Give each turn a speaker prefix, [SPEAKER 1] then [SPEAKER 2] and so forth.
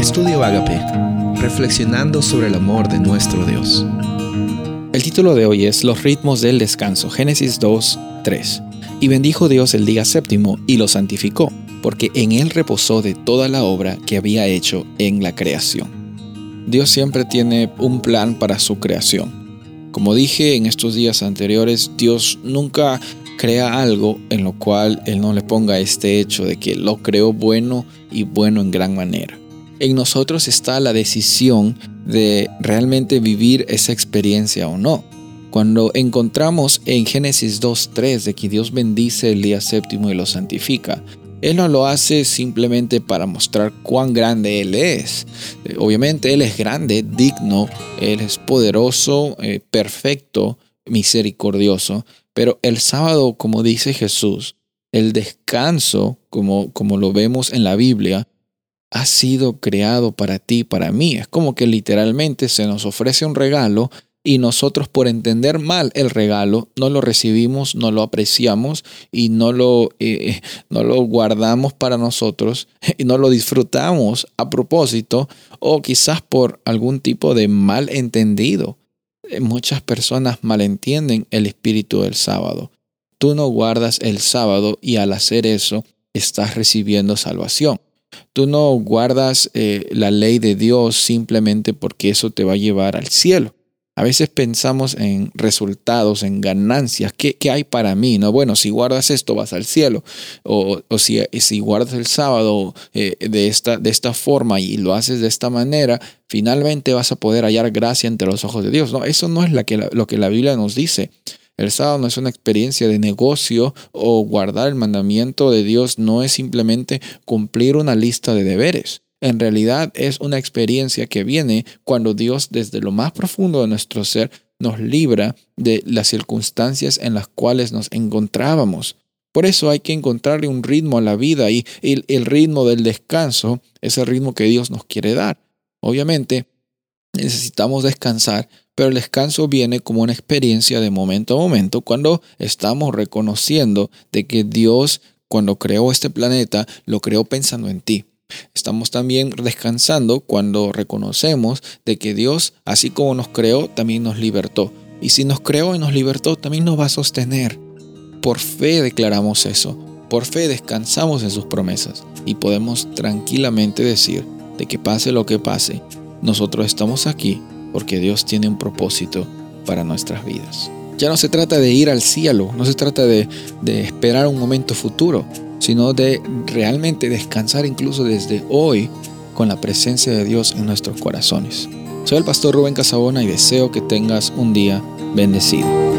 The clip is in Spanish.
[SPEAKER 1] Estudio Agape, reflexionando sobre el amor de nuestro Dios.
[SPEAKER 2] El título de hoy es Los ritmos del descanso, Génesis 2, 3. Y bendijo Dios el día séptimo y lo santificó, porque en él reposó de toda la obra que había hecho en la creación. Dios siempre tiene un plan para su creación. Como dije en estos días anteriores, Dios nunca crea algo en lo cual Él no le ponga este hecho de que lo creó bueno y bueno en gran manera. En nosotros está la decisión de realmente vivir esa experiencia o no. Cuando encontramos en Génesis 2.3 de que Dios bendice el día séptimo y lo santifica, Él no lo hace simplemente para mostrar cuán grande Él es. Eh, obviamente Él es grande, digno, Él es poderoso, eh, perfecto, misericordioso, pero el sábado, como dice Jesús, el descanso, como, como lo vemos en la Biblia, ha sido creado para ti, para mí. Es como que literalmente se nos ofrece un regalo y nosotros por entender mal el regalo no lo recibimos, no lo apreciamos y no lo, eh, no lo guardamos para nosotros y no lo disfrutamos a propósito o quizás por algún tipo de mal entendido muchas personas malentienden el espíritu del sábado. Tú no guardas el sábado y al hacer eso estás recibiendo salvación. Tú no guardas eh, la ley de Dios simplemente porque eso te va a llevar al cielo. A veces pensamos en resultados, en ganancias. ¿Qué, hay para mí? No, bueno, si guardas esto vas al cielo. O, si, si, guardas el sábado eh, de, esta, de esta forma y lo haces de esta manera, finalmente vas a poder hallar gracia entre los ojos de Dios. No, eso no es que lo que la Biblia nos dice. El sábado no es una experiencia de negocio o guardar el mandamiento de Dios no es simplemente cumplir una lista de deberes. En realidad es una experiencia que viene cuando Dios desde lo más profundo de nuestro ser nos libra de las circunstancias en las cuales nos encontrábamos. Por eso hay que encontrarle un ritmo a la vida y el, el ritmo del descanso es el ritmo que Dios nos quiere dar. Obviamente necesitamos descansar, pero el descanso viene como una experiencia de momento a momento cuando estamos reconociendo de que Dios cuando creó este planeta lo creó pensando en ti. Estamos también descansando cuando reconocemos de que Dios, así como nos creó, también nos libertó. Y si nos creó y nos libertó, también nos va a sostener. Por fe declaramos eso. Por fe descansamos en sus promesas y podemos tranquilamente decir de que pase lo que pase, nosotros estamos aquí porque Dios tiene un propósito para nuestras vidas. Ya no se trata de ir al cielo, no se trata de, esperar un momento futuro, sino de realmente descansar incluso desde hoy con la presencia de Dios en nuestros corazones. Soy el pastor Rubén Casabona y deseo que tengas un día bendecido.